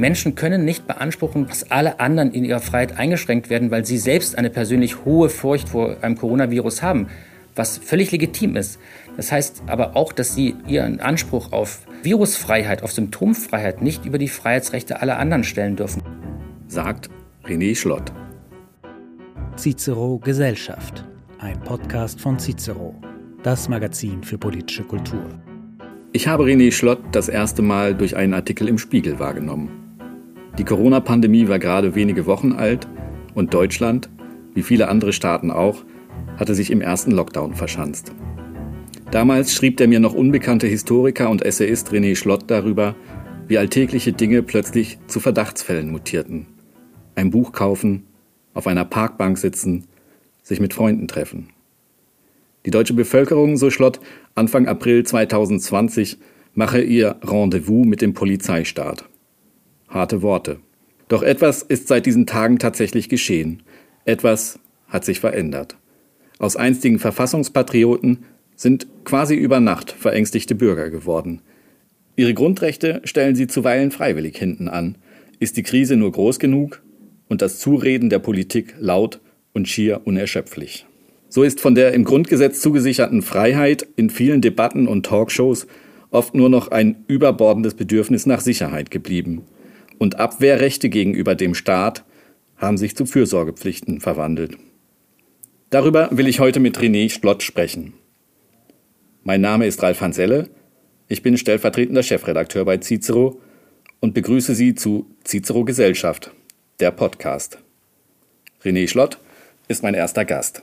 Menschen können nicht beanspruchen, dass alle anderen in ihrer Freiheit eingeschränkt werden, weil sie selbst eine persönlich hohe Furcht vor einem Coronavirus haben, was völlig legitim ist. Das heißt aber auch, dass sie ihren Anspruch auf Virusfreiheit, auf Symptomfreiheit nicht über die Freiheitsrechte aller anderen stellen dürfen. Sagt René Schlott. Cicero Gesellschaft, ein Podcast von Cicero, das Magazin für politische Kultur. Ich habe René Schlott das erste Mal durch einen Artikel im Spiegel wahrgenommen. Die Corona-Pandemie war gerade wenige Wochen alt und Deutschland, wie viele andere Staaten auch, hatte sich im ersten Lockdown verschanzt. Damals schrieb der mir noch unbekannte Historiker und Essayist René Schlott darüber, wie alltägliche Dinge plötzlich zu Verdachtsfällen mutierten. Ein Buch kaufen, auf einer Parkbank sitzen, sich mit Freunden treffen. Die deutsche Bevölkerung, so Schlott, Anfang April 2020 mache ihr Rendezvous mit dem Polizeistaat. Harte Worte. Doch etwas ist seit diesen Tagen tatsächlich geschehen. Etwas hat sich verändert. Aus einstigen Verfassungspatrioten sind quasi über Nacht verängstigte Bürger geworden. Ihre Grundrechte stellen sie zuweilen freiwillig hinten an. Ist die Krise nur groß genug und das Zureden der Politik laut und schier unerschöpflich. So ist von der im Grundgesetz zugesicherten Freiheit in vielen Debatten und Talkshows oft nur noch ein überbordendes Bedürfnis nach Sicherheit geblieben. Und Abwehrrechte gegenüber dem Staat haben sich zu Fürsorgepflichten verwandelt. Darüber will ich heute mit René Schlott sprechen. Mein Name ist Ralf Hanselle, ich bin stellvertretender Chefredakteur bei Cicero und begrüße Sie zu Cicero Gesellschaft, der Podcast. René Schlott ist mein erster Gast.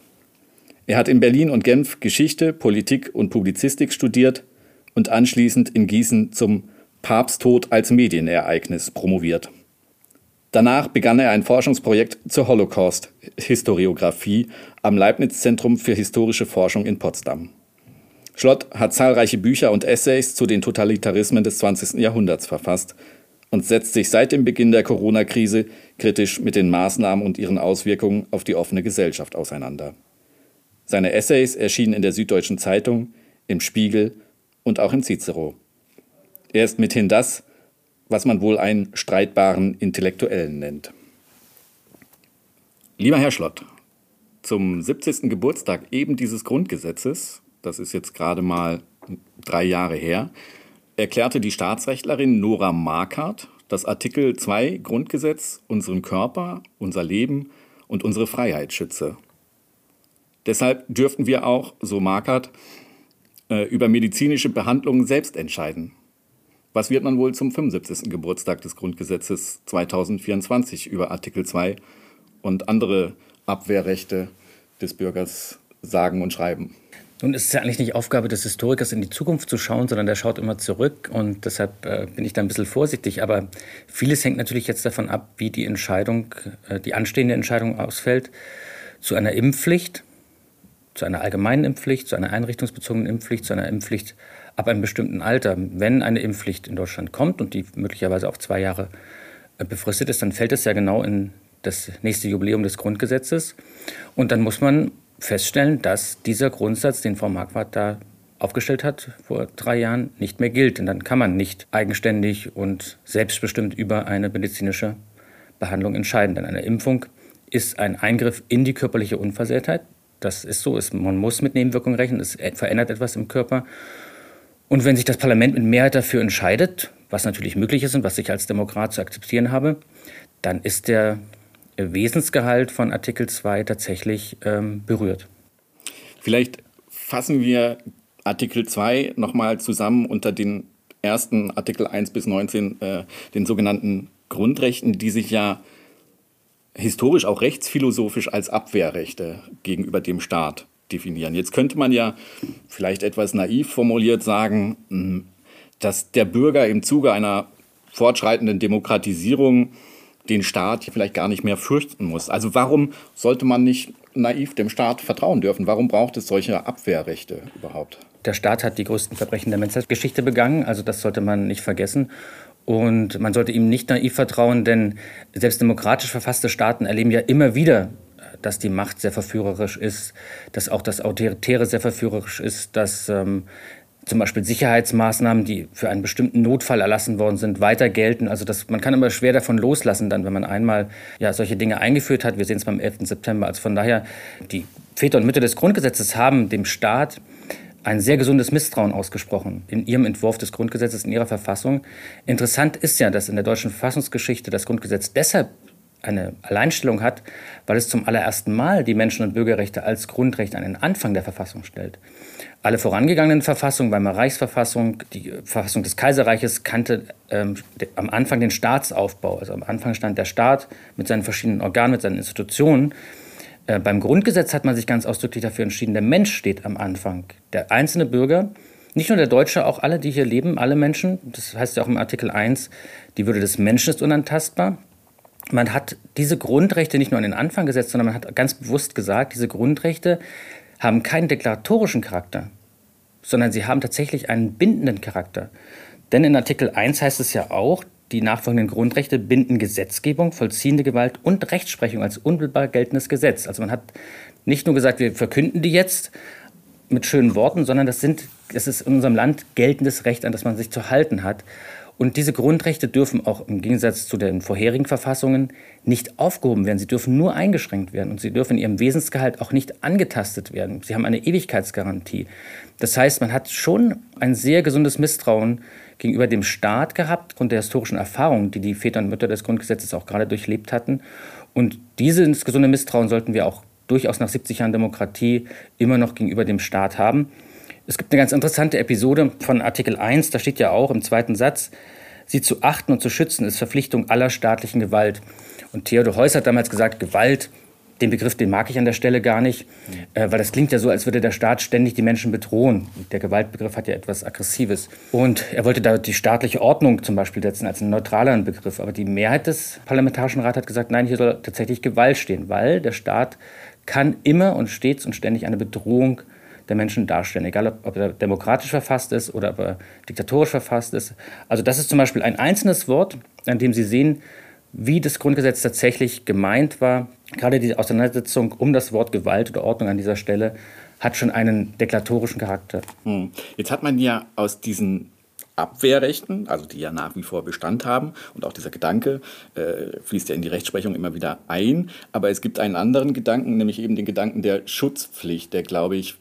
Er hat in Berlin und Genf Geschichte, Politik und Publizistik studiert und anschließend in Gießen zum Papsttod als Medienereignis promoviert. Danach begann er ein Forschungsprojekt zur Holocaust-Historiographie am Leibniz-Zentrum für historische Forschung in Potsdam. Schlott hat zahlreiche Bücher und Essays zu den Totalitarismen des 20. Jahrhunderts verfasst und setzt sich seit dem Beginn der Corona-Krise kritisch mit den Maßnahmen und ihren Auswirkungen auf die offene Gesellschaft auseinander. Seine Essays erschienen in der Süddeutschen Zeitung, im Spiegel und auch im Cicero. Er ist mithin das, was man wohl einen streitbaren Intellektuellen nennt. Lieber Herr Schlott, zum 70. Geburtstag eben dieses Grundgesetzes, das ist jetzt gerade mal drei Jahre her, erklärte die Staatsrechtlerin Nora Markert, dass Artikel 2 Grundgesetz unseren Körper, unser Leben und unsere Freiheit schütze. Deshalb dürften wir auch, so Markert, äh, über medizinische Behandlungen selbst entscheiden. Was wird man wohl zum 75. Geburtstag des Grundgesetzes 2024 über Artikel 2 und andere Abwehrrechte des Bürgers sagen und schreiben? Nun ist es ja eigentlich nicht Aufgabe des Historikers, in die Zukunft zu schauen, sondern der schaut immer zurück und deshalb äh, bin ich da ein bisschen vorsichtig. Aber vieles hängt natürlich jetzt davon ab, wie die Entscheidung, äh, die anstehende Entscheidung ausfällt zu einer Impfpflicht, zu einer allgemeinen Impfpflicht, zu einer einrichtungsbezogenen Impfpflicht, zu einer Impfpflicht ab einem bestimmten Alter. Wenn eine Impfpflicht in Deutschland kommt und die möglicherweise auch zwei Jahre äh, befristet ist, dann fällt es ja genau in das nächste Jubiläum des Grundgesetzes. Und dann muss man feststellen, dass dieser Grundsatz, den Frau Marquardt da aufgestellt hat vor drei Jahren, nicht mehr gilt. Denn dann kann man nicht eigenständig und selbstbestimmt über eine medizinische Behandlung entscheiden. Denn eine Impfung ist ein Eingriff in die körperliche Unversehrtheit. Das ist so. Man muss mit Nebenwirkungen rechnen. Es verändert etwas im Körper. Und wenn sich das Parlament mit Mehrheit dafür entscheidet, was natürlich möglich ist und was ich als Demokrat zu akzeptieren habe, dann ist der Wesensgehalt von Artikel 2 tatsächlich ähm, berührt. Vielleicht fassen wir Artikel 2 nochmal zusammen unter den ersten Artikel 1 bis 19, äh, den sogenannten Grundrechten, die sich ja historisch auch rechtsphilosophisch als Abwehrrechte gegenüber dem Staat definieren. Jetzt könnte man ja vielleicht etwas naiv formuliert sagen, hm, dass der Bürger im Zuge einer fortschreitenden Demokratisierung den Staat vielleicht gar nicht mehr fürchten muss. Also warum sollte man nicht naiv dem Staat vertrauen dürfen? Warum braucht es solche Abwehrrechte überhaupt? Der Staat hat die größten Verbrechen der Menschheitsgeschichte begangen, also das sollte man nicht vergessen. Und man sollte ihm nicht naiv vertrauen, denn selbst demokratisch verfasste Staaten erleben ja immer wieder, dass die Macht sehr verführerisch ist, dass auch das Autoritäre sehr verführerisch ist, dass ähm, zum Beispiel Sicherheitsmaßnahmen, die für einen bestimmten Notfall erlassen worden sind, weiter gelten. Also das, man kann immer schwer davon loslassen, dann, wenn man einmal ja, solche Dinge eingeführt hat. Wir sehen es beim 11. September. Also von daher, die Väter und Mütter des Grundgesetzes haben dem Staat ein sehr gesundes Misstrauen ausgesprochen in ihrem Entwurf des Grundgesetzes, in ihrer Verfassung. Interessant ist ja, dass in der deutschen Verfassungsgeschichte das Grundgesetz deshalb eine Alleinstellung hat, weil es zum allerersten Mal die Menschen- und Bürgerrechte als Grundrecht an den Anfang der Verfassung stellt. Alle vorangegangenen Verfassungen, Weimarer Reichsverfassung, die Verfassung des Kaiserreiches kannte ähm, am Anfang den Staatsaufbau. Also am Anfang stand der Staat mit seinen verschiedenen Organen, mit seinen Institutionen. Äh, beim Grundgesetz hat man sich ganz ausdrücklich dafür entschieden, der Mensch steht am Anfang. Der einzelne Bürger, nicht nur der Deutsche, auch alle, die hier leben, alle Menschen, das heißt ja auch im Artikel 1, die Würde des Menschen ist unantastbar. Man hat diese Grundrechte nicht nur an den Anfang gesetzt, sondern man hat ganz bewusst gesagt, diese Grundrechte haben keinen deklaratorischen Charakter, sondern sie haben tatsächlich einen bindenden Charakter. Denn in Artikel 1 heißt es ja auch, die nachfolgenden Grundrechte binden Gesetzgebung, vollziehende Gewalt und Rechtsprechung als unmittelbar geltendes Gesetz. Also man hat nicht nur gesagt, wir verkünden die jetzt mit schönen Worten, sondern das, sind, das ist in unserem Land geltendes Recht, an das man sich zu halten hat. Und diese Grundrechte dürfen auch im Gegensatz zu den vorherigen Verfassungen nicht aufgehoben werden. Sie dürfen nur eingeschränkt werden und sie dürfen in ihrem Wesensgehalt auch nicht angetastet werden. Sie haben eine Ewigkeitsgarantie. Das heißt, man hat schon ein sehr gesundes Misstrauen gegenüber dem Staat gehabt, aufgrund der historischen Erfahrungen, die die Väter und Mütter des Grundgesetzes auch gerade durchlebt hatten. Und dieses gesunde Misstrauen sollten wir auch durchaus nach 70 Jahren Demokratie immer noch gegenüber dem Staat haben. Es gibt eine ganz interessante Episode von Artikel 1, da steht ja auch im zweiten Satz, sie zu achten und zu schützen ist Verpflichtung aller staatlichen Gewalt. Und Theodor Heuss hat damals gesagt, Gewalt, den Begriff, den mag ich an der Stelle gar nicht, äh, weil das klingt ja so, als würde der Staat ständig die Menschen bedrohen. Der Gewaltbegriff hat ja etwas Aggressives. Und er wollte da die staatliche Ordnung zum Beispiel setzen als einen neutraleren Begriff. Aber die Mehrheit des Parlamentarischen Rats hat gesagt, nein, hier soll tatsächlich Gewalt stehen, weil der Staat kann immer und stets und ständig eine Bedrohung der Menschen darstellen, egal ob, ob er demokratisch verfasst ist oder ob er diktatorisch verfasst ist. Also das ist zum Beispiel ein einzelnes Wort, an dem Sie sehen, wie das Grundgesetz tatsächlich gemeint war. Gerade die Auseinandersetzung um das Wort Gewalt oder Ordnung an dieser Stelle hat schon einen deklaratorischen Charakter. Hm. Jetzt hat man ja aus diesen Abwehrrechten, also die ja nach wie vor Bestand haben. Und auch dieser Gedanke äh, fließt ja in die Rechtsprechung immer wieder ein. Aber es gibt einen anderen Gedanken, nämlich eben den Gedanken der Schutzpflicht, der, glaube ich,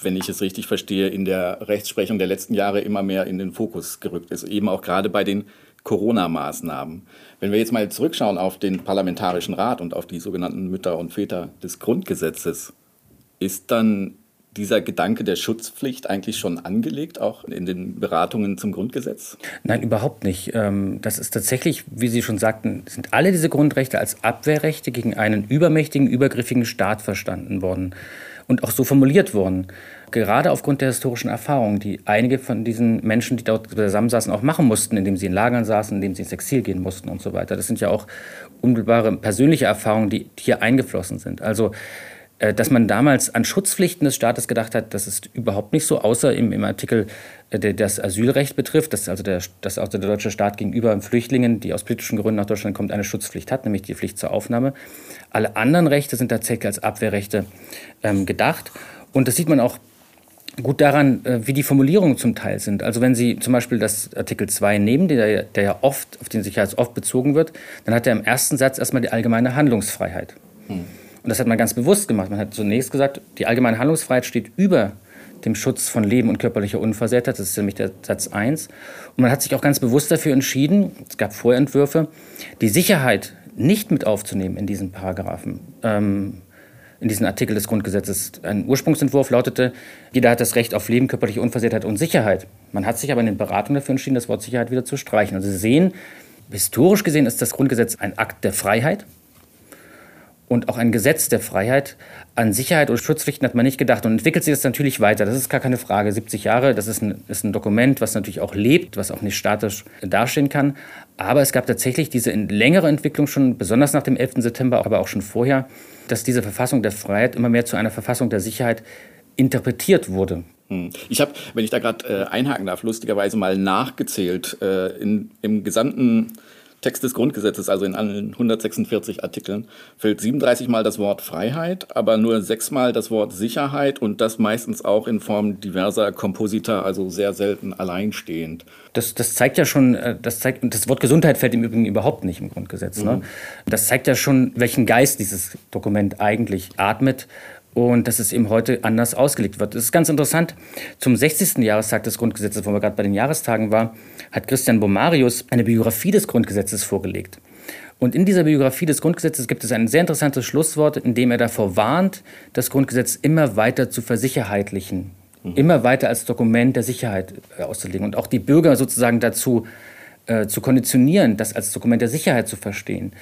wenn ich es richtig verstehe, in der Rechtsprechung der letzten Jahre immer mehr in den Fokus gerückt ist, eben auch gerade bei den Corona-Maßnahmen. Wenn wir jetzt mal zurückschauen auf den Parlamentarischen Rat und auf die sogenannten Mütter und Väter des Grundgesetzes, ist dann dieser Gedanke der Schutzpflicht eigentlich schon angelegt, auch in den Beratungen zum Grundgesetz? Nein, überhaupt nicht. Ähm, das ist tatsächlich, wie Sie schon sagten, sind alle diese Grundrechte als Abwehrrechte gegen einen übermächtigen, übergriffigen Staat verstanden worden und auch so formuliert worden. Gerade aufgrund der historischen Erfahrungen, die einige von diesen Menschen, die dort zusammensaßen, auch machen mussten, indem sie in Lagern saßen, indem sie ins Exil gehen mussten und so weiter. Das sind ja auch unmittelbare persönliche Erfahrungen, die hier eingeflossen sind. Also äh, dass man damals an Schutzpflichten des Staates gedacht hat, das ist überhaupt nicht so, außer im, im Artikel, das Asylrecht betrifft, dass also, der, dass also der deutsche Staat gegenüber Flüchtlingen, die aus politischen Gründen nach Deutschland kommen, eine Schutzpflicht hat, nämlich die Pflicht zur Aufnahme. Alle anderen Rechte sind tatsächlich als Abwehrrechte ähm, gedacht. Und das sieht man auch gut daran, äh, wie die Formulierungen zum Teil sind. Also wenn Sie zum Beispiel das Artikel 2 nehmen, der, der ja oft, auf den sich ja oft bezogen wird, dann hat er im ersten Satz erstmal die allgemeine Handlungsfreiheit. Hm. Und das hat man ganz bewusst gemacht. Man hat zunächst gesagt, die allgemeine Handlungsfreiheit steht über dem Schutz von Leben und körperlicher Unversehrtheit. Das ist nämlich der Satz 1. Und man hat sich auch ganz bewusst dafür entschieden, es gab Vorentwürfe, die Sicherheit nicht mit aufzunehmen in diesen Paragraphen. Ähm, in diesen Artikel des Grundgesetzes. Ein Ursprungsentwurf lautete, jeder hat das Recht auf Leben, körperliche Unversehrtheit und Sicherheit. Man hat sich aber in den Beratungen dafür entschieden, das Wort Sicherheit wieder zu streichen. Also Sie sehen, historisch gesehen ist das Grundgesetz ein Akt der Freiheit, und auch ein Gesetz der Freiheit. An Sicherheit und Schutzpflichten hat man nicht gedacht und entwickelt sich das natürlich weiter. Das ist gar keine Frage. 70 Jahre, das ist ein, ist ein Dokument, was natürlich auch lebt, was auch nicht statisch dastehen kann. Aber es gab tatsächlich diese längere Entwicklung schon, besonders nach dem 11. September, aber auch schon vorher, dass diese Verfassung der Freiheit immer mehr zu einer Verfassung der Sicherheit interpretiert wurde. Hm. Ich habe, wenn ich da gerade äh, einhaken darf, lustigerweise mal nachgezählt. Äh, in, Im gesamten Text des Grundgesetzes, also in allen 146 Artikeln, fällt 37 Mal das Wort Freiheit, aber nur sechsmal das Wort Sicherheit und das meistens auch in Form diverser Komposita, also sehr selten alleinstehend. Das, das zeigt ja schon, äh, das zeigt, das Wort Gesundheit fällt im Übrigen überhaupt nicht im Grundgesetz. Ne? Mhm. Ne? Das zeigt ja schon, welchen Geist dieses Dokument eigentlich atmet und dass es eben heute anders ausgelegt wird. Das ist ganz interessant. Zum 60. Jahrestag des Grundgesetzes, wo wir gerade bei den Jahrestagen waren, hat Christian Bomarius eine Biografie des Grundgesetzes vorgelegt. Und in dieser Biografie des Grundgesetzes gibt es ein sehr interessantes Schlusswort, in dem er davor warnt, das Grundgesetz immer weiter zu versicherheitlichen, mhm. immer weiter als Dokument der Sicherheit äh, auszulegen und auch die Bürger sozusagen dazu äh, zu konditionieren, das als Dokument der Sicherheit zu verstehen.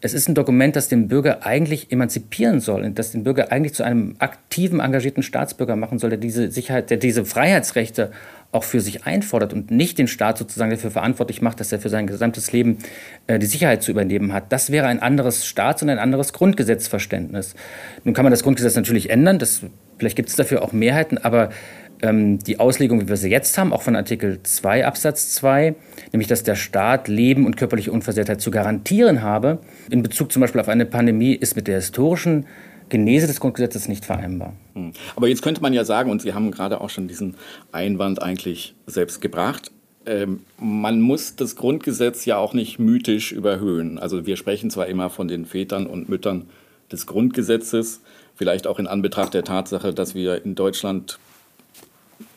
Es ist ein Dokument, das den Bürger eigentlich emanzipieren soll und das den Bürger eigentlich zu einem aktiven, engagierten Staatsbürger machen soll, der diese Sicherheit, der diese Freiheitsrechte auch für sich einfordert und nicht den Staat sozusagen dafür verantwortlich macht, dass er für sein gesamtes Leben äh, die Sicherheit zu übernehmen hat. Das wäre ein anderes Staats- und ein anderes Grundgesetzverständnis. Nun kann man das Grundgesetz natürlich ändern, das, vielleicht gibt es dafür auch Mehrheiten, aber ähm, die Auslegung, wie wir sie jetzt haben, auch von Artikel 2 Absatz 2, nämlich dass der Staat Leben und körperliche Unversehrtheit zu garantieren habe, in Bezug zum Beispiel auf eine Pandemie, ist mit der historischen Genese des Grundgesetzes nicht vereinbar. Hm. Aber jetzt könnte man ja sagen, und Sie haben gerade auch schon diesen Einwand eigentlich selbst gebracht, ähm, man muss das Grundgesetz ja auch nicht mythisch überhöhen. Also wir sprechen zwar immer von den Vätern und Müttern des Grundgesetzes, vielleicht auch in Anbetracht der Tatsache, dass wir in Deutschland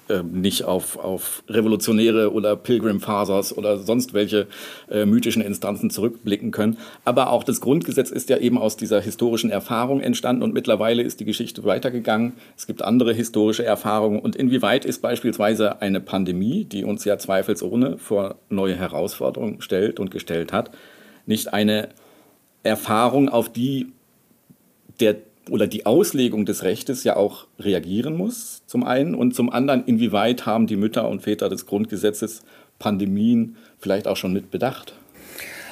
ähm, nicht auf, auf Revolutionäre oder Pilgrim Fathers oder sonst welche äh, mythischen Instanzen zurückblicken können. Aber auch das Grundgesetz ist ja eben aus dieser historischen Erfahrung entstanden und mittlerweile ist die Geschichte weitergegangen. Es gibt andere historische Erfahrungen und inwieweit ist beispielsweise eine Pandemie, die uns ja zweifelsohne vor neue Herausforderungen stellt und gestellt hat, nicht eine Erfahrung, auf die der oder die Auslegung des Rechtes ja auch reagieren muss, zum einen, und zum anderen, inwieweit haben die Mütter und Väter des Grundgesetzes Pandemien vielleicht auch schon mit bedacht?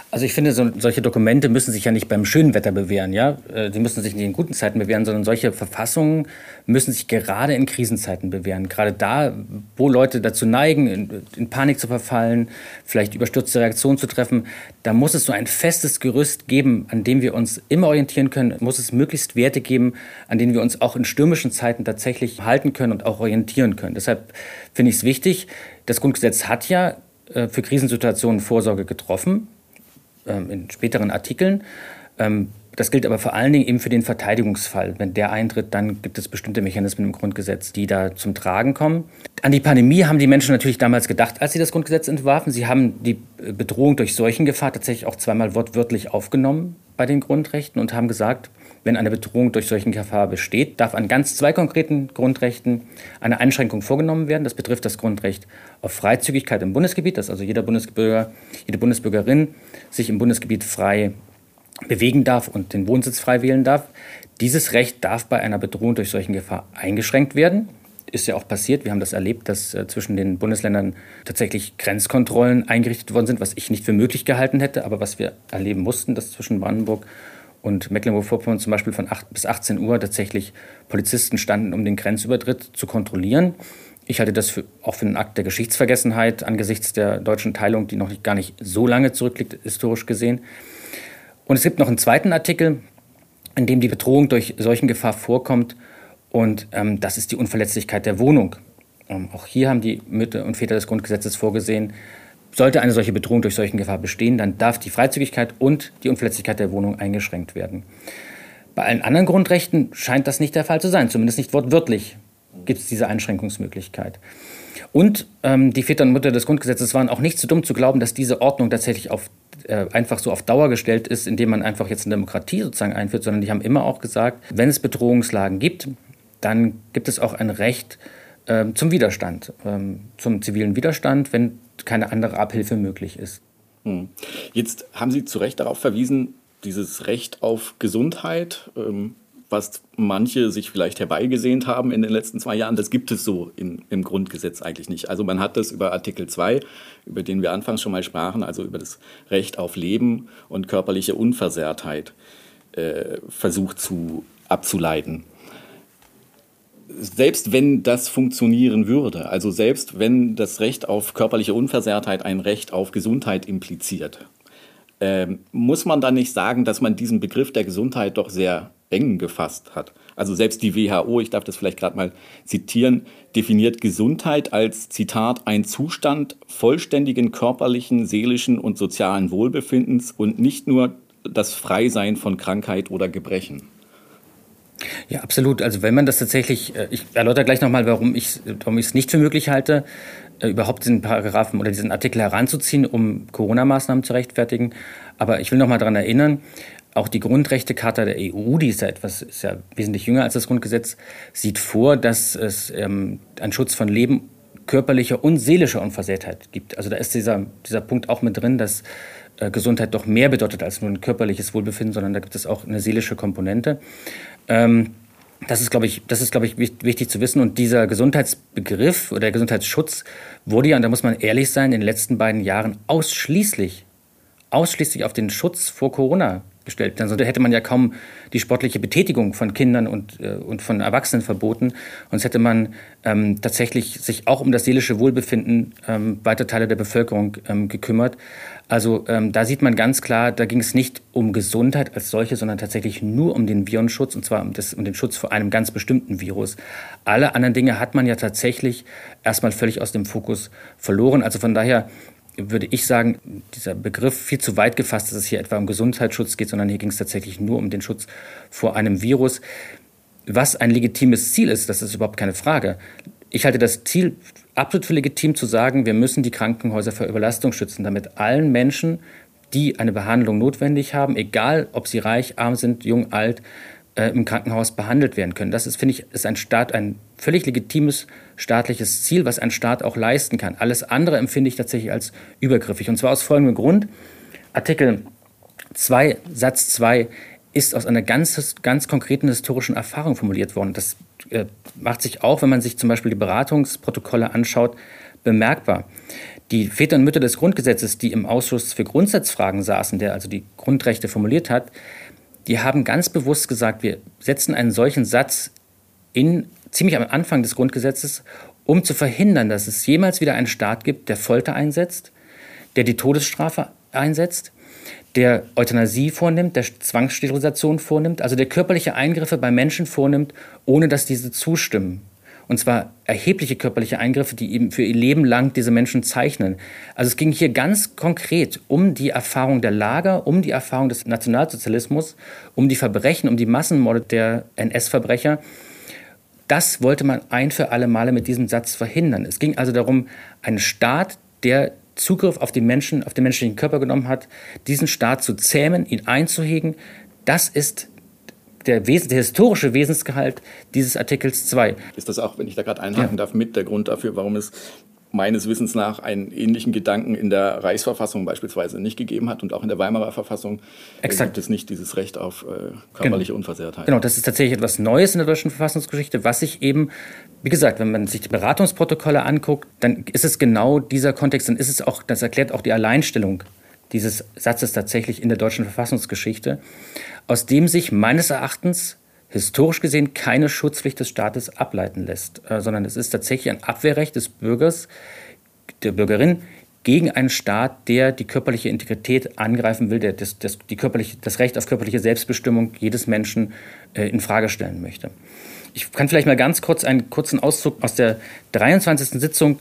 Also ich finde, so, solche Dokumente müssen sich ja nicht beim schönen Wetter bewähren, ja. Äh, die müssen sich nicht in guten Zeiten bewähren, sondern solche Verfassungen müssen sich gerade in Krisenzeiten bewähren. Gerade da, wo Leute dazu neigen, in, in Panik zu verfallen, vielleicht überstürzte Reaktionen zu treffen, da muss es so ein festes Gerüst geben, an dem wir uns immer orientieren können, muss es möglichst Werte geben, an denen wir uns auch in stürmischen Zeiten tatsächlich halten können und auch orientieren können. Deshalb finde ich es wichtig, das Grundgesetz hat ja äh, für Krisensituationen Vorsorge getroffen in späteren Artikeln. Ähm, das gilt aber vor allen Dingen eben für den Verteidigungsfall. Wenn der eintritt, dann gibt es bestimmte Mechanismen im Grundgesetz, die da zum Tragen kommen. An die Pandemie haben die Menschen natürlich damals gedacht, als sie das Grundgesetz entwarfen. Sie haben die Bedrohung durch Seuchengefahr tatsächlich auch zweimal wortwörtlich aufgenommen bei den Grundrechten und haben gesagt, wenn eine Bedrohung durch Seuchengefahr besteht, darf an ganz zwei konkreten Grundrechten eine Einschränkung vorgenommen werden. Das betrifft das Grundrecht auf Freizügigkeit im Bundesgebiet, dass also jeder Bundesbürger, jede Bundesbürgerin sich im Bundesgebiet frei bewegen darf und den Wohnsitz frei wählen darf. Dieses Recht darf bei einer Bedrohung durch Seuchengefahr eingeschränkt werden. Ist ja auch passiert. Wir haben das erlebt, dass äh, zwischen den Bundesländern tatsächlich Grenzkontrollen eingerichtet worden sind, was ich nicht für möglich gehalten hätte, aber was wir erleben mussten, dass zwischen Brandenburg und Mecklenburg-Vorpommern zum Beispiel von 8 bis 18 Uhr tatsächlich Polizisten standen, um den Grenzübertritt zu kontrollieren. Ich halte das für, auch für einen Akt der Geschichtsvergessenheit angesichts der deutschen Teilung, die noch nicht, gar nicht so lange zurückliegt, historisch gesehen. Und es gibt noch einen zweiten Artikel, in dem die Bedrohung durch solchen Gefahr vorkommt. Und ähm, das ist die Unverletzlichkeit der Wohnung. Ähm, auch hier haben die Mütter und Väter des Grundgesetzes vorgesehen, sollte eine solche Bedrohung durch solchen Gefahr bestehen, dann darf die Freizügigkeit und die Unverletzlichkeit der Wohnung eingeschränkt werden. Bei allen anderen Grundrechten scheint das nicht der Fall zu sein, zumindest nicht wortwörtlich gibt es diese Einschränkungsmöglichkeit. Und ähm, die Väter und Mütter des Grundgesetzes waren auch nicht zu so dumm zu glauben, dass diese Ordnung tatsächlich auf, äh, einfach so auf Dauer gestellt ist, indem man einfach jetzt eine Demokratie sozusagen einführt, sondern die haben immer auch gesagt, wenn es Bedrohungslagen gibt, dann gibt es auch ein Recht äh, zum Widerstand, äh, zum zivilen Widerstand, wenn keine andere Abhilfe möglich ist. Hm. Jetzt haben Sie zu Recht darauf verwiesen, dieses Recht auf Gesundheit, ähm, was manche sich vielleicht herbeigesehnt haben in den letzten zwei Jahren, das gibt es so in, im Grundgesetz eigentlich nicht. Also man hat das über Artikel 2, über den wir anfangs schon mal sprachen, also über das Recht auf Leben und körperliche Unversehrtheit äh, versucht zu abzuleiten selbst wenn das funktionieren würde, also selbst wenn das Recht auf körperliche Unversehrtheit ein Recht auf Gesundheit impliziert, Ähm, muss man dann nicht sagen, dass man diesen Begriff der Gesundheit doch sehr eng gefasst hat? Also selbst die WHO, ich darf das vielleicht gerade mal zitieren, definiert Gesundheit als Zitat ein Zustand vollständigen körperlichen, seelischen und sozialen Wohlbefindens und nicht nur das Freisein von Krankheit oder Gebrechen. Ja, absolut. Also wenn man das tatsächlich, äh, ich erläutere gleich nochmal, warum ich warum ich es nicht für möglich halte, äh, überhaupt diesen Paragraphen oder diesen Artikel heranzuziehen, um Corona-Maßnahmen zu rechtfertigen. Aber ich will nochmal daran erinnern, auch die Grundrechtecharta der EU, die ist ja etwas, ist ja wesentlich jünger als das Grundgesetz, sieht vor, dass es ähm, einen Schutz von Leben, körperlicher und seelischer Unversehrtheit gibt. Also da ist dieser, dieser Punkt auch mit drin, dass äh, Gesundheit doch mehr bedeutet als nur ein körperliches Wohlbefinden, sondern da gibt es auch eine seelische Komponente. Ähm, das ist, glaube ich, das ist, glaube ich, wichtig zu wissen. Und dieser Gesundheitsbegriff oder der Gesundheitsschutz wurde ja, und da muss man ehrlich sein, in den letzten beiden Jahren ausschließlich, ausschließlich auf den Schutz vor Corona gestellt. Also da hätte man ja kaum die sportliche Betätigung von Kindern und, äh, und von Erwachsenen verboten. Sonst hätte man ähm, tatsächlich sich auch um das seelische Wohlbefinden ähm, weiter Teile der Bevölkerung ähm, gekümmert. Also ähm, da sieht man ganz klar, da ging es nicht um Gesundheit als solche, sondern tatsächlich nur um den Virenschutz und zwar um, das, um den Schutz vor einem ganz bestimmten Virus. Alle anderen Dinge hat man ja tatsächlich erstmal völlig aus dem Fokus verloren. Also von daher würde ich sagen, dieser Begriff viel zu weit gefasst, dass es hier etwa um Gesundheitsschutz geht, sondern hier ging es tatsächlich nur um den Schutz vor einem Virus. Was ein legitimes Ziel ist, das ist überhaupt keine Frage. Ich halte das Ziel absolut für legitim zu sagen, wir müssen die Krankenhäuser vor Überlastung schützen, damit allen Menschen, die eine Behandlung notwendig haben, egal ob sie reich, arm sind, jung, alt, äh, im Krankenhaus behandelt werden können. Das ist, finde ich, ist ein Staat, ein völlig legitimes staatliches Ziel, was ein Staat auch leisten kann. Alles andere empfinde ich tatsächlich als übergriffig. Und zwar aus folgendem Grund. Artikel 2, Satz 2 ist aus einer ganz, ganz konkreten historischen Erfahrung formuliert worden. Das äh, macht sich auch, wenn man sich zum Beispiel die Beratungsprotokolle anschaut, bemerkbar. Die Väter und Mütter des Grundgesetzes, die im Ausschuss für Grundsatzfragen saßen, der also die Grundrechte formuliert hat, die haben ganz bewusst gesagt, wir setzen einen solchen Satz in, ziemlich am Anfang des Grundgesetzes, um zu verhindern, dass es jemals wieder einen Staat gibt, der Folter einsetzt, der die Todesstrafe einsetzt, der Euthanasie vornimmt, der Zwangssterilisation vornimmt, also der körperliche Eingriffe bei Menschen vornimmt, ohne dass diese zustimmen. Und zwar erhebliche körperliche Eingriffe, die eben für ihr Leben lang diese Menschen zeichnen. Also es ging hier ganz konkret um die Erfahrung der Lager, um die Erfahrung des Nationalsozialismus, um die Verbrechen, um die Massenmorde der NS-Verbrecher. Das wollte man ein für alle Male mit diesem Satz verhindern. Es ging also darum, einen Staat, der Zugriff auf den Menschen, auf den menschlichen Körper genommen hat, diesen Staat zu zähmen, ihn einzuhegen. Das ist der, Wes der historische Wesensgehalt dieses Artikels 2. Ist das auch, wenn ich da gerade einhaken ja. darf, mit der Grund dafür, warum es meines Wissens nach einen ähnlichen Gedanken in der Reichsverfassung beispielsweise nicht gegeben hat und auch in der Weimarer Verfassung Exakt. gibt es nicht dieses Recht auf äh, körperliche genau. Unversehrtheit. Genau, das ist tatsächlich etwas Neues in der deutschen Verfassungsgeschichte, was sich eben, wie gesagt, wenn man sich die Beratungsprotokolle anguckt, dann ist es genau dieser Kontext, dann ist es auch, das erklärt auch die Alleinstellung dieses Satzes tatsächlich in der deutschen Verfassungsgeschichte, aus dem sich meines Erachtens historisch gesehen keine Schutzpflicht des Staates ableiten lässt, äh, sondern es ist tatsächlich ein Abwehrrecht des Bürgers, der Bürgerin gegen einen Staat, der die körperliche Integrität angreifen will, der das, das, die körperliche, das Recht auf körperliche Selbstbestimmung jedes Menschen äh, in Frage stellen möchte. Ich kann vielleicht mal ganz kurz einen kurzen Auszug aus der 23. Sitzung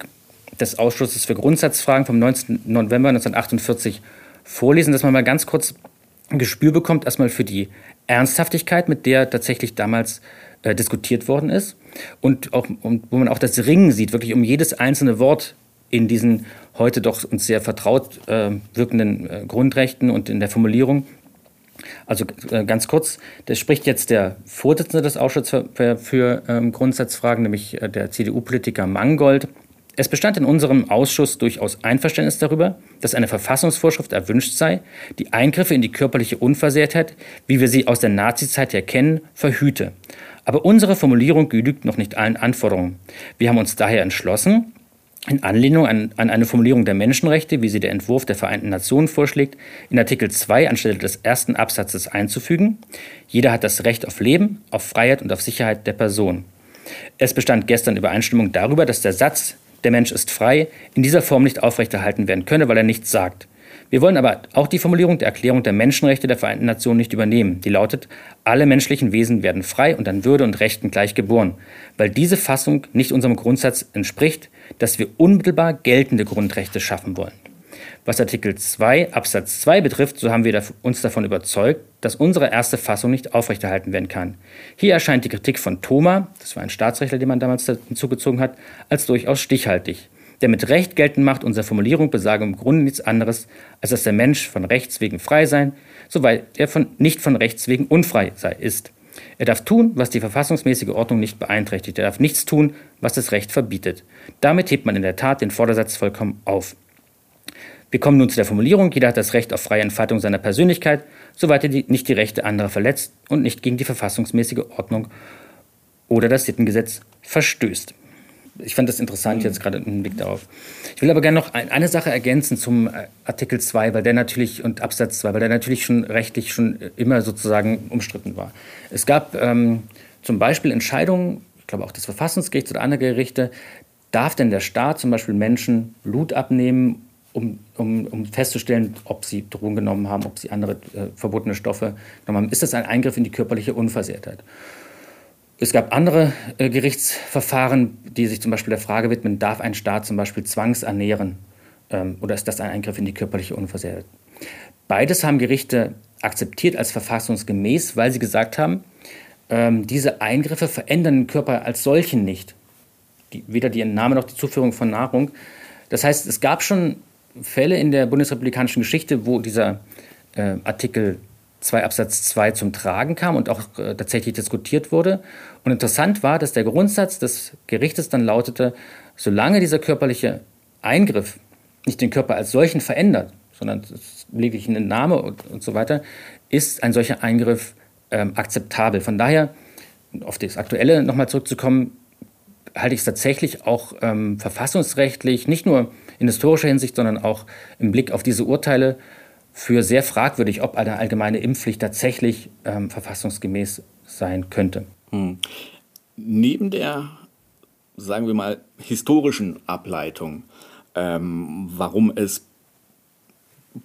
des Ausschusses für Grundsatzfragen vom 19. November 1948 vorlesen, dass man mal ganz kurz ein Gespür bekommt, erstmal für die Ernsthaftigkeit, mit der tatsächlich damals äh, diskutiert worden ist und auch, und wo man auch das Ringen sieht, wirklich um jedes einzelne Wort in diesen heute doch uns sehr vertraut äh, wirkenden äh, Grundrechten und in der Formulierung. Also äh, ganz kurz, da spricht jetzt der Vorsitzende des Ausschusses für, für, für ähm, Grundsatzfragen, nämlich äh, der CDU-Politiker Mangold. Es bestand in unserem Ausschuss durchaus Einverständnis darüber, dass eine Verfassungsvorschrift erwünscht sei, die Eingriffe in die körperliche Unversehrtheit, wie wir sie aus der Nazizeit her kennen, verhüte. Aber unsere Formulierung genügt noch nicht allen Anforderungen. Wir haben uns daher entschlossen, in Anlehnung an, an, eine Formulierung der Menschenrechte, wie sie der Entwurf der Vereinten Nationen vorschlägt, in Artikel 2 anstelle des ersten Absatzes einzufügen. Jeder hat das Recht auf Leben, auf Freiheit und auf Sicherheit der Person. Es bestand gestern Übereinstimmung darüber, dass der Satz der Mensch ist frei, in dieser Form nicht aufrechterhalten werden könne, weil er nichts sagt. Wir wollen aber auch die Formulierung der Erklärung der Menschenrechte der Vereinten Nationen nicht übernehmen, die lautet, alle menschlichen Wesen werden frei und an Würde und Rechten gleich geboren, weil diese Fassung nicht unserem Grundsatz entspricht, dass wir unmittelbar geltende Grundrechte schaffen wollen. Was Artikel 2 Absatz 2 betrifft, so haben wir uns davon überzeugt, dass unsere erste Fassung nicht aufrechterhalten werden kann. Hier erscheint die Kritik von Thoma, das war ein Staatsrechtler, den man damals hinzugezogen hat, als durchaus stichhaltig der mit Recht geltend macht, unsere Formulierung besage im Grunde nichts anderes, als dass der Mensch von Rechts wegen frei sein, soweit er von, nicht von Rechts wegen unfrei sei, ist. Er darf tun, was die verfassungsmäßige Ordnung nicht beeinträchtigt. Er darf nichts tun, was das Recht verbietet. Damit hebt man in der Tat den Vordersatz vollkommen auf. Wir kommen nun zu der Formulierung, jeder hat das Recht auf freie Entfaltung seiner Persönlichkeit, soweit er die, nicht die Rechte anderer verletzt und nicht gegen die verfassungsmäßige Ordnung oder das Sittengesetz verstößt ich fand das interessant jetzt gerade im Blick darauf. Ich will aber gerne noch ein, eine Sache ergänzen zum äh, Artikel 2, weil der natürlich und Absatz 2, weil der natürlich schon rechtlich schon immer sozusagen umstritten war. Es gab ähm, zum Beispiel Entscheidungen, ich glaube auch des Verfassungsgerichts oder andere Gerichte, darf denn der Staat zum Beispiel Menschen Blut abnehmen, um, um, um festzustellen, ob sie Drogen genommen haben, ob sie andere äh, verbotene Stoffe genommen haben. Ist das ein Eingriff in die körperliche Unversehrtheit? Es gab andere äh, Gerichtsverfahren, die sich zum Beispiel der Frage widmen, darf ein Staat zum Beispiel zwangsernähren ähm, oder ist das ein Eingriff in die körperliche Unversehrtheit? Beides haben Gerichte akzeptiert als verfassungsgemäß, weil sie gesagt haben, ähm, diese Eingriffe verändern den Körper als solchen nicht. Die, weder die Entnahme noch die Zuführung von Nahrung. Das heißt, es gab schon Fälle in der bundesrepublikanischen Geschichte, wo dieser äh, Artikel 2 Absatz 2 zum Tragen kam und auch äh, tatsächlich diskutiert wurde. Und interessant war, dass der Grundsatz des Gerichtes dann lautete, solange dieser körperliche Eingriff nicht den Körper als solchen verändert, sondern lediglich eine Name und, und so weiter, ist ein solcher Eingriff ähm, akzeptabel. Von daher, auf das Aktuelle nochmal zurückzukommen, halte ich es tatsächlich auch ähm, verfassungsrechtlich, nicht nur in historischer Hinsicht, sondern auch im Blick auf diese Urteile für sehr fragwürdig, ob eine allgemeine Impfpflicht tatsächlich ähm, verfassungsgemäß sein könnte. Hm. Neben der, sagen wir mal, historischen Ableitung, ähm, warum es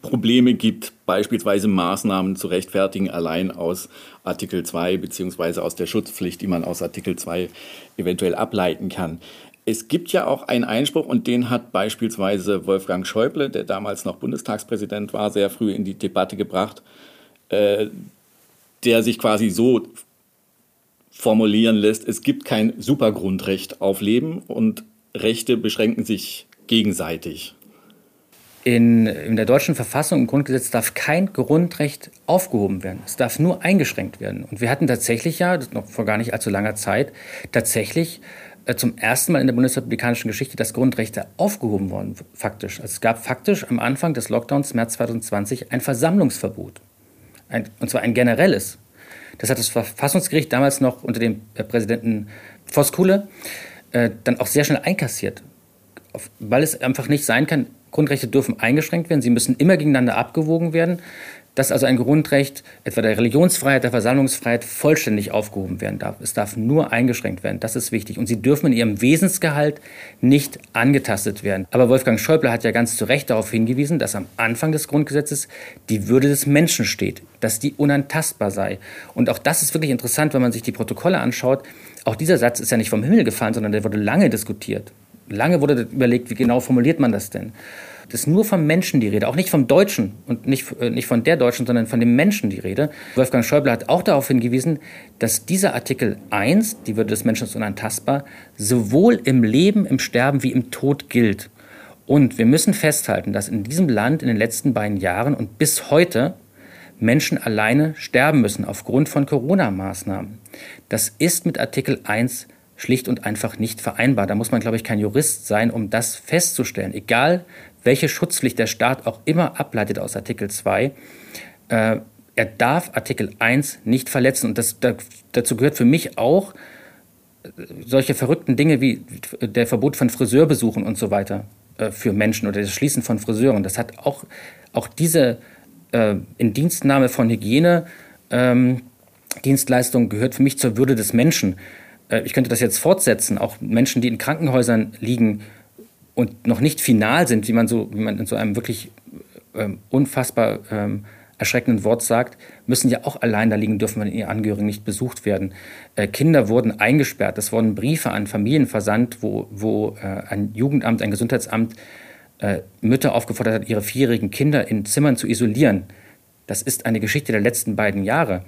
Probleme gibt, beispielsweise Maßnahmen zu rechtfertigen, allein aus Artikel 2 beziehungsweise aus der Schutzpflicht, die man aus Artikel 2 eventuell ableiten kann. Es gibt ja auch einen Einspruch und den hat beispielsweise Wolfgang Schäuble, der damals noch Bundestagspräsident war, sehr früh in die Debatte gebracht, äh, der sich quasi so formulieren lässt, es gibt kein Supergrundrecht auf Leben und Rechte beschränken sich gegenseitig. In, in, der deutschen Verfassung im Grundgesetz darf kein Grundrecht aufgehoben werden. Es darf nur eingeschränkt werden. Und wir hatten tatsächlich ja, noch vor gar nicht allzu langer Zeit, tatsächlich zum ersten Mal in der bundesrepublikanischen Geschichte, dass Grundrechte aufgehoben worden, faktisch. Also es gab faktisch am Anfang des Lockdowns März 2020 ein Versammlungsverbot. Ein, und zwar ein generelles. Das hat das Verfassungsgericht damals noch unter dem äh, Präsidenten Voskuhle äh, dann auch sehr schnell einkassiert. Auf, weil es einfach nicht sein kann, Grundrechte dürfen eingeschränkt werden, sie müssen immer gegeneinander abgewogen werden dass also ein Grundrecht, etwa der Religionsfreiheit, der Versammlungsfreiheit, vollständig aufgehoben werden darf. Es darf nur eingeschränkt werden. Das ist wichtig. Und sie dürfen in ihrem Wesensgehalt nicht angetastet werden. Aber Wolfgang Schäuble hat ja ganz zu Recht darauf hingewiesen, dass am Anfang des Grundgesetzes die Würde des Menschen steht, dass die unantastbar sei. Und auch das ist wirklich interessant, wenn man sich die Protokolle anschaut. Auch dieser Satz ist ja nicht vom Himmel gefallen, sondern der wurde lange diskutiert. Lange wurde überlegt, wie genau formuliert man das denn ist nur vom Menschen die Rede, auch nicht vom Deutschen und nicht, äh, nicht von der Deutschen, sondern von dem Menschen die Rede. Wolfgang Schäuble hat auch darauf hingewiesen, dass dieser Artikel 1, die Würde des Menschen ist unantastbar, sowohl im Leben, im Sterben wie im Tod gilt. Und wir müssen festhalten, dass in diesem Land in den letzten beiden Jahren und bis heute Menschen alleine sterben müssen aufgrund von Corona-Maßnahmen. Das ist mit Artikel 1 schlicht und einfach nicht vereinbar. Da muss man, glaube ich, kein Jurist sein, um das festzustellen. Egal, welche Schutzpflicht der Staat auch immer ableitet aus Artikel 2, äh, er darf Artikel 1 nicht verletzen. Und das, da, dazu gehört für mich auch äh, solche verrückten Dinge wie der Verbot von Friseurbesuchen und so weiter äh, für Menschen oder das Schließen von Friseuren. Das hat auch, auch diese äh, Indienstnahme von Hygiene. Ähm, Dienstleistung gehört für mich zur Würde des Menschen. Äh, ich könnte das jetzt fortsetzen. Auch Menschen, die in Krankenhäusern liegen, und noch nicht final sind, wie man so, wie man in so einem wirklich ähm, unfassbar ähm, erschreckenden Wort sagt, müssen ja auch allein da liegen dürfen, wenn ihre Angehörigen nicht besucht werden. Äh, Kinder wurden eingesperrt, es wurden Briefe an Familien versandt, wo, wo äh, ein Jugendamt, ein Gesundheitsamt äh, Mütter aufgefordert hat, ihre vierjährigen Kinder in Zimmern zu isolieren. Das ist eine Geschichte der letzten beiden Jahre.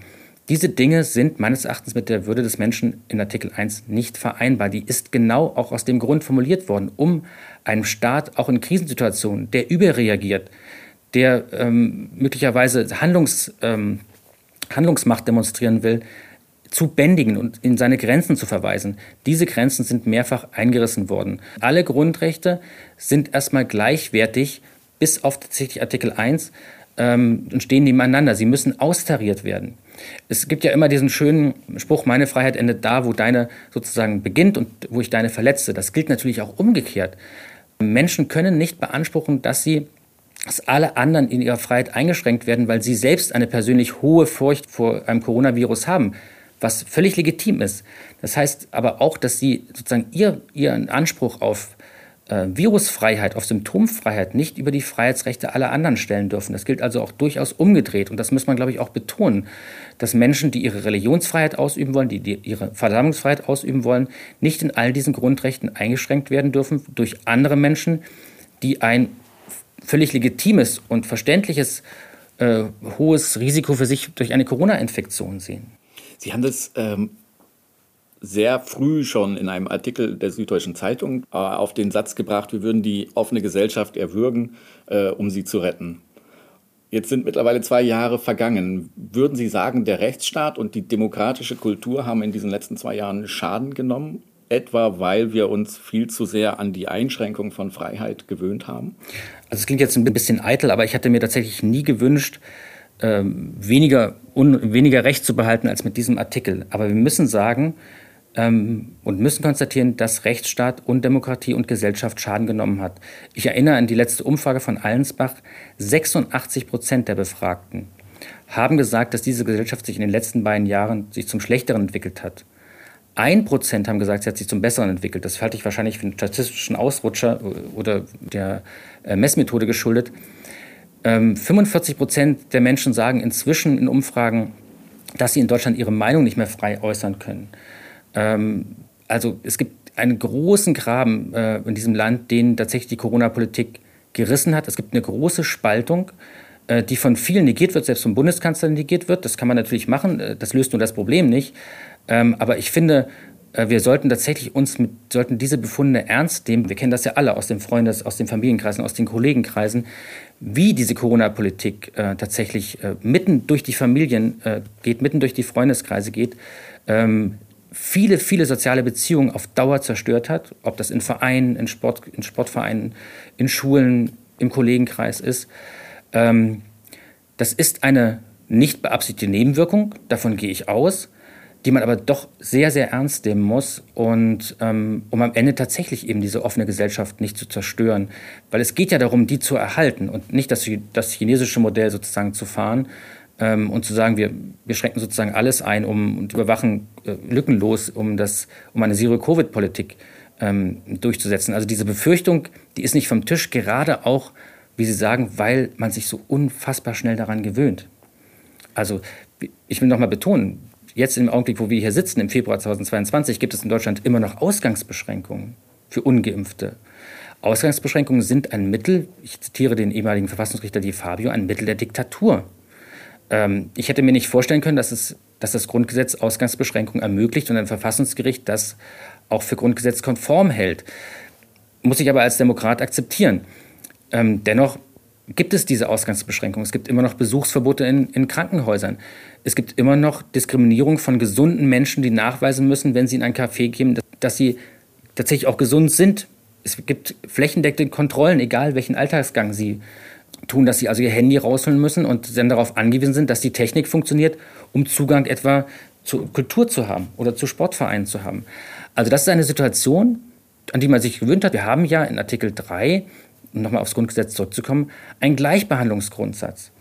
Diese Dinge sind meines Erachtens mit der Würde des Menschen in Artikel 1 nicht vereinbar. Die ist genau auch aus dem Grund formuliert worden, um einem Staat auch in Krisensituationen, der überreagiert, der ähm, möglicherweise Handlungs, ähm, Handlungsmacht demonstrieren will, zu bändigen und in seine Grenzen zu verweisen. Diese Grenzen sind mehrfach eingerissen worden. Alle Grundrechte sind erstmal gleichwertig, bis auf tatsächlich Artikel 1 ähm, und stehen nebeneinander. Sie müssen austariert werden. Es gibt ja immer diesen schönen Spruch, meine Freiheit endet da, wo deine sozusagen beginnt und wo ich deine verletze. Das gilt natürlich auch umgekehrt. Menschen können nicht beanspruchen, dass sie dass alle anderen in ihrer Freiheit eingeschränkt werden, weil sie selbst eine persönlich hohe Furcht vor einem Coronavirus haben, was völlig legitim ist. Das heißt aber auch, dass sie sozusagen ihr, ihren Anspruch auf äh, Virusfreiheit, auf Symptomfreiheit nicht über die Freiheitsrechte aller anderen stellen dürfen. Das gilt also auch durchaus umgedreht. Und das muss man, glaube ich, auch betonen, dass Menschen, die ihre Religionsfreiheit ausüben wollen, die, die ihre Versammlungsfreiheit ausüben wollen, nicht in all diesen Grundrechten eingeschränkt werden dürfen durch andere Menschen, die ein völlig legitimes und verständliches äh, hohes Risiko für sich durch eine Corona-Infektion sehen. Sie haben das ähm, sehr früh schon in einem Artikel der Süddeutschen Zeitung äh, auf den Satz gebracht, wir würden die offene Gesellschaft erwürgen, äh, um sie zu retten. Jetzt sind mittlerweile zwei Jahre vergangen. Würden Sie sagen, der Rechtsstaat und die demokratische Kultur haben in diesen letzten zwei Jahren Schaden genommen etwa weil wir uns viel zu sehr an die Einschränkung von Freiheit gewöhnt haben? Also es klingt jetzt ein bisschen eitel, aber ich hatte mir tatsächlich nie gewünscht, ähm, weniger, un, weniger Recht zu behalten als mit diesem Artikel. Aber wir müssen sagen ähm, und müssen konstatieren, dass Rechtsstaat und Demokratie und Gesellschaft Schaden genommen hat. Ich erinnere an die letzte Umfrage von Allensbach. 86 Prozent der Befragten haben gesagt, dass diese Gesellschaft sich in den letzten beiden Jahren sich zum Schlechteren entwickelt hat. Ein Prozent haben gesagt, sie hat sich zum Besseren entwickelt. Das halte ich wahrscheinlich für einen statistischen Ausrutscher oder der äh, Messmethode geschuldet. 45 ähm, Prozent der Menschen sagen inzwischen in Umfragen, dass sie in Deutschland ihre Meinung nicht mehr frei äußern können. Ähm, also es gibt einen großen Graben äh, in diesem Land, den tatsächlich die Corona-Politik gerissen hat. Es gibt eine große Spaltung, äh, die von vielen negiert wird, selbst vom Bundeskanzler negiert wird. Das kann man natürlich machen, das löst nur das Problem nicht. Ähm, aber ich finde, äh, wir sollten tatsächlich uns mit, sollten diese Befunde ernst nehmen. Wir kennen das ja alle aus den Freundes-, aus den Familienkreisen, aus den Kollegenkreisen, wie diese Corona-Politik äh, tatsächlich äh, mitten durch die Familien äh, geht, mitten durch die Freundeskreise geht, ähm, viele, viele soziale Beziehungen auf Dauer zerstört hat, ob das in Vereinen, in, Sport, in Sportvereinen, in Schulen, im Kollegenkreis ist. Ähm, das ist eine nicht beabsichtigte Nebenwirkung, davon gehe ich aus die man aber doch sehr, sehr ernst nehmen muss und ähm, um am Ende tatsächlich eben diese offene Gesellschaft nicht zu zerstören. Weil es geht ja darum, die zu erhalten und nicht das, das chinesische Modell sozusagen zu fahren ähm, und zu sagen, wir, wir schränken sozusagen alles ein um, und überwachen äh, lückenlos, um, das, um eine Zero-Covid-Politik ähm, durchzusetzen. Also diese Befürchtung, die ist nicht vom Tisch, gerade auch, wie Sie sagen, weil man sich so unfassbar schnell daran gewöhnt. Also ich will nochmal betonen, jetzt im Augenblick, wo wir hier sitzen, im Februar 2022, gibt es in Deutschland immer noch Ausgangsbeschränkungen für ungeimpfte. Ausgangsbeschränkungen sind ein Mittel, ich zitiere den ehemaligen Verfassungsrichter Di Fabio, ein Mittel der Diktatur. Ähm, ich hätte mir nicht vorstellen können, dass, es, dass das Grundgesetz Ausgangsbeschränkungen ermöglicht und ein Verfassungsgericht das auch für grundgesetzkonform hält. Muss ich aber als Demokrat akzeptieren. Ähm, dennoch gibt es diese Ausgangsbeschränkungen. Es gibt immer noch Besuchsverbote in, in Krankenhäusern. Es gibt immer noch Diskriminierung von gesunden Menschen, die nachweisen müssen, wenn sie in ein Café gehen, dass sie tatsächlich auch gesund sind. Es gibt flächendeckende Kontrollen, egal welchen Alltagsgang sie tun, dass sie also ihr Handy rausholen müssen und dann darauf angewiesen sind, dass die Technik funktioniert, um Zugang etwa zur Kultur zu haben oder zu Sportvereinen zu haben. Also das ist eine Situation, an die man sich gewöhnt hat. Wir haben ja in Artikel 3 um nochmal aufs Grundgesetz zurückzukommen, ein Gleichbehandlungsgrundsatz.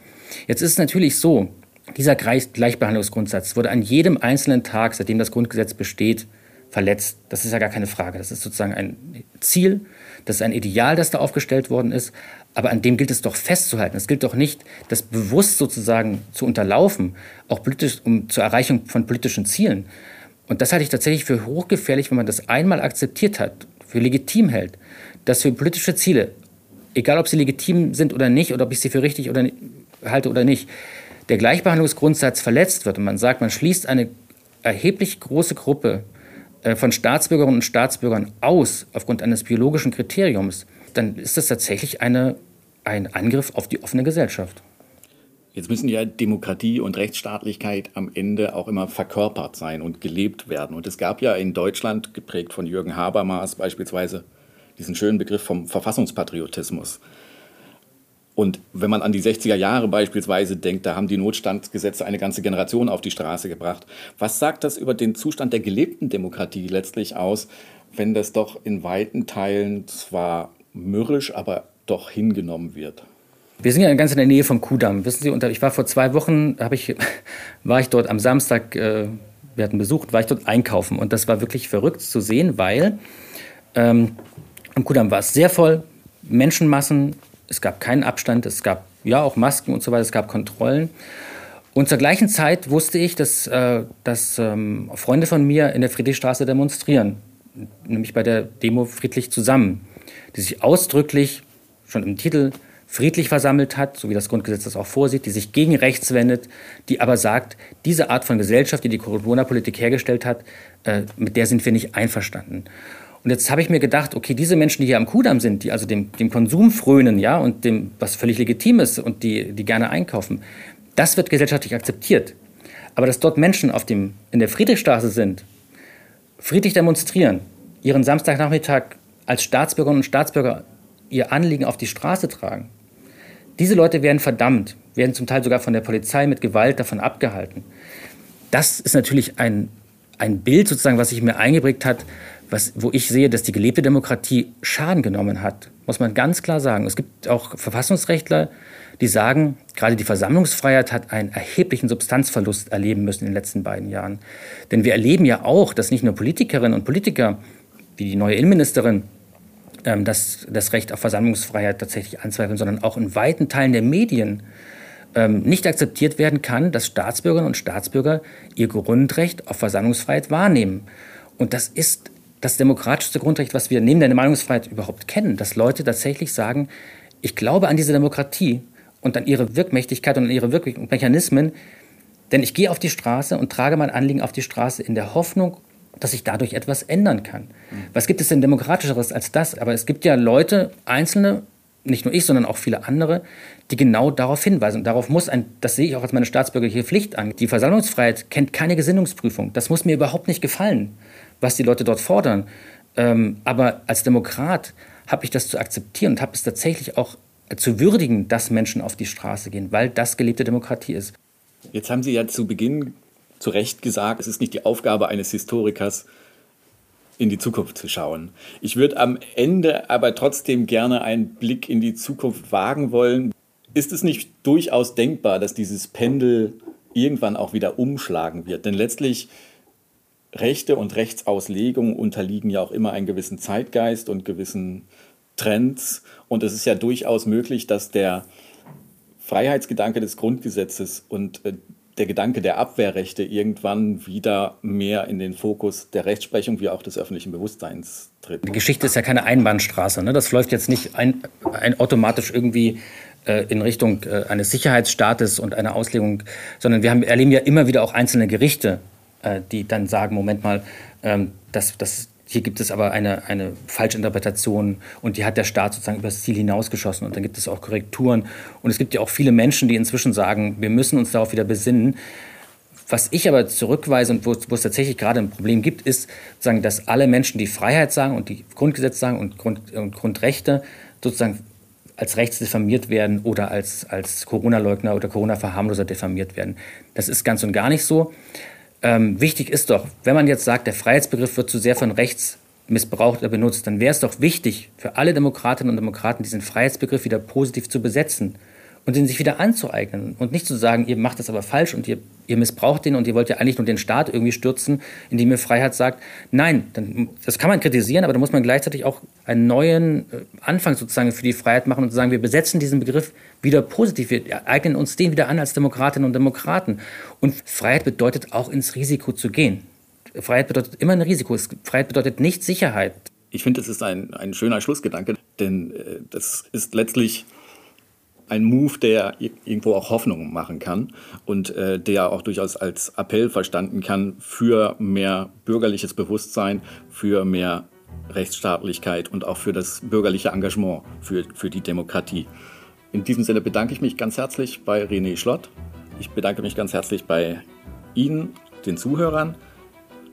Jetzt ist es natürlich so, dieser Gleichbehandlungsgrundsatz wurde an jedem einzelnen Tag, seitdem das Grundgesetz besteht, verletzt. Das ist ja gar keine Frage. Das ist sozusagen ein Ziel, das ist ein Ideal, das da aufgestellt worden ist. Aber an dem gilt es doch festzuhalten. Es gilt doch nicht, das bewusst sozusagen zu unterlaufen, auch politisch, um zur Erreichung von politischen Zielen. Und das halte ich tatsächlich für hochgefährlich, wenn man das einmal akzeptiert hat, für legitim hält, dass für politische Ziele, egal ob sie legitim sind oder nicht, oder ob ich sie für richtig oder halte oder nicht, der Gleichbehandlungsgrundsatz verletzt wird und man sagt, man schließt eine erheblich große Gruppe äh, von Staatsbürgerinnen und Staatsbürgern aus aufgrund eines biologischen Kriteriums, dann ist das tatsächlich eine, ein Angriff auf die offene Gesellschaft. Jetzt müssen ja Demokratie und Rechtsstaatlichkeit am Ende auch immer verkörpert sein und gelebt werden. Und es gab ja in Deutschland, geprägt von Jürgen Habermas beispielsweise, diesen schönen Begriff vom Verfassungspatriotismus. Und wenn man an die 60er Jahre beispielsweise denkt, da haben die Notstandsgesetze eine ganze Generation auf die Straße gebracht. Was sagt das über den Zustand der gelebten Demokratie letztlich aus, wenn das doch in weiten Teilen zwar mürrisch, aber doch hingenommen wird? Wir sind ja ganz in der Nähe vom Kudamm. Wissen Sie, und ich war vor zwei Wochen, ich, war ich dort am Samstag, äh, wir hatten besucht, war ich dort einkaufen. Und das war wirklich verrückt zu sehen, weil ähm, am Kudamm war es sehr voll, Menschenmassen, es gab keinen Abstand, es gab ja auch Masken und so weiter, es gab Kontrollen. Und zur gleichen Zeit wusste ich, dass, äh, dass ähm, Freunde von mir in der Friedrichstraße demonstrieren, nämlich bei der Demo Friedlich zusammen, die sich ausdrücklich schon im Titel friedlich versammelt hat, so wie das Grundgesetz das auch vorsieht, die sich gegen rechts wendet, die aber sagt, diese Art von Gesellschaft, die die Corona-Politik hergestellt hat, äh, mit der sind wir nicht einverstanden. Und jetzt habe ich mir gedacht, okay, diese Menschen, die hier am Kudamm sind, die also dem, dem Konsum frönen, ja, und dem, was völlig legitim ist und die, die gerne einkaufen, das wird gesellschaftlich akzeptiert. Aber dass dort Menschen auf dem, in der Friedrichstraße sind, friedlich demonstrieren, ihren Samstagnachmittag als Staatsbürgerinnen und Staatsbürger ihr Anliegen auf die Straße tragen, diese Leute werden verdammt, werden zum Teil sogar von der Polizei mit Gewalt davon abgehalten. Das ist natürlich ein, ein Bild sozusagen, was sich mir eingeprägt hat, was, wo ich sehe, dass die gelebte Demokratie Schaden genommen hat, muss man ganz klar sagen. Es gibt auch Verfassungsrechtler, die sagen, gerade die Versammlungsfreiheit hat einen erheblichen Substanzverlust erleben müssen in den letzten beiden Jahren. Denn wir erleben ja auch, dass nicht nur Politikerinnen und Politiker, wie die neue Innenministerin, ähm, das, das Recht auf Versammlungsfreiheit tatsächlich anzweifeln, sondern auch in weiten Teilen der Medien ähm, nicht akzeptiert werden kann, dass Staatsbürgerinnen und Staatsbürger ihr Grundrecht auf Versammlungsfreiheit wahrnehmen. Und das ist das demokratischste Grundrecht, was wir neben der Meinungsfreiheit überhaupt kennen, dass Leute tatsächlich sagen, ich glaube an diese Demokratie und an ihre Wirkmächtigkeit und an ihre Wirkmechanismen, denn ich gehe auf die Straße und trage mein Anliegen auf die Straße in der Hoffnung, dass sich dadurch etwas ändern kann. Was gibt es denn demokratischeres als das? Aber es gibt ja Leute, Einzelne, nicht nur ich, sondern auch viele andere, die genau darauf hinweisen. Und darauf muss ein, das sehe ich auch als meine staatsbürgerliche Pflicht an. Die Versammlungsfreiheit kennt keine Gesinnungsprüfung. Das muss mir überhaupt nicht gefallen was die Leute dort fordern. Ähm, aber als Demokrat habe ich das zu akzeptieren und habe es tatsächlich auch zu würdigen, dass Menschen auf die Straße gehen, weil das gelebte Demokratie ist. Jetzt haben Sie ja zu Beginn zu Recht gesagt, es ist nicht die Aufgabe eines Historikers, in die Zukunft zu schauen. Ich würde am Ende aber trotzdem gerne einen Blick in die Zukunft wagen wollen. Ist es nicht durchaus denkbar, dass dieses Pendel irgendwann auch wieder umschlagen wird? Denn letztlich Rechte und Rechtsauslegung unterliegen ja auch immer einem gewissen Zeitgeist und gewissen Trends. Und es ist ja durchaus möglich, dass der Freiheitsgedanke des Grundgesetzes und äh, der Gedanke der Abwehrrechte irgendwann wieder mehr in den Fokus der Rechtsprechung wie auch des öffentlichen Bewusstseins tritt. Die Geschichte ist ja keine Einbahnstraße. Ne? Das läuft jetzt nicht ein, ein automatisch irgendwie äh, in Richtung äh, eines Sicherheitsstaates und einer Auslegung, sondern wir haben, erleben ja immer wieder auch einzelne Gerichte, äh, die dann sagen, Moment mal, ähm, das, das, hier gibt es aber eine, eine Falschinterpretation und die hat der Staat sozusagen übers Ziel hinausgeschossen und dann gibt es auch Korrekturen. Und es gibt ja auch viele Menschen, die inzwischen sagen, wir müssen uns darauf wieder besinnen. Was ich aber zurückweise und wo, wo es tatsächlich gerade ein Problem gibt, ist, sagen, dass alle Menschen, die Freiheit sagen und die Grundgesetze sagen und, Grund, und Grundrechte sozusagen als rechts diffamiert werden oder als, als Corona-Leugner oder Corona-Verharmloser diffamiert werden. Das ist ganz und gar nicht so. Ähm, wichtig ist doch, wenn man jetzt sagt, der Freiheitsbegriff wird zu sehr von rechts missbraucht oder benutzt, dann wäre es doch wichtig für alle Demokratinnen und Demokraten, diesen Freiheitsbegriff wieder positiv zu besetzen und den sich wieder anzueignen und nicht zu sagen, ihr macht das aber falsch und ihr, ihr missbraucht den und ihr wollt ja eigentlich nur den Staat irgendwie stürzen, indem ihr Freiheit sagt. Nein, dann, das kann man kritisieren, aber da muss man gleichzeitig auch einen neuen äh, Anfang sozusagen für die Freiheit machen und sagen, wir besetzen diesen Begriff wieder positiv, wir eignen uns den wieder an als Demokratinnen und Demokraten. Und Freiheit bedeutet auch ins Risiko zu gehen. Freiheit bedeutet immer ein Risiko. Freiheit bedeutet nicht Sicherheit. Ich finde, das ist ein, ein schöner Schlussgedanke, denn äh, das ist letztlich ein Move, der irgendwo auch Hoffnung machen kann und äh, der auch durchaus als Appell verstanden kann für mehr bürgerliches Bewusstsein, für mehr Rechtsstaatlichkeit und auch für das bürgerliche Engagement für, für die Demokratie. In diesem Sinne bedanke ich mich ganz herzlich bei René Schlott. Ich bedanke mich ganz herzlich bei Ihnen, den Zuhörern.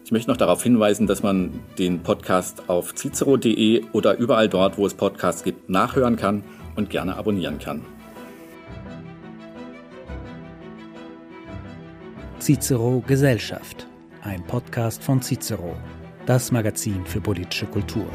Ich möchte noch darauf hinweisen, dass man den Podcast auf cicero.de oder überall dort, wo es Podcasts gibt, nachhören kann und gerne abonnieren kann. Cicero Gesellschaft, ein Podcast von Cicero, das Magazin für politische Kultur.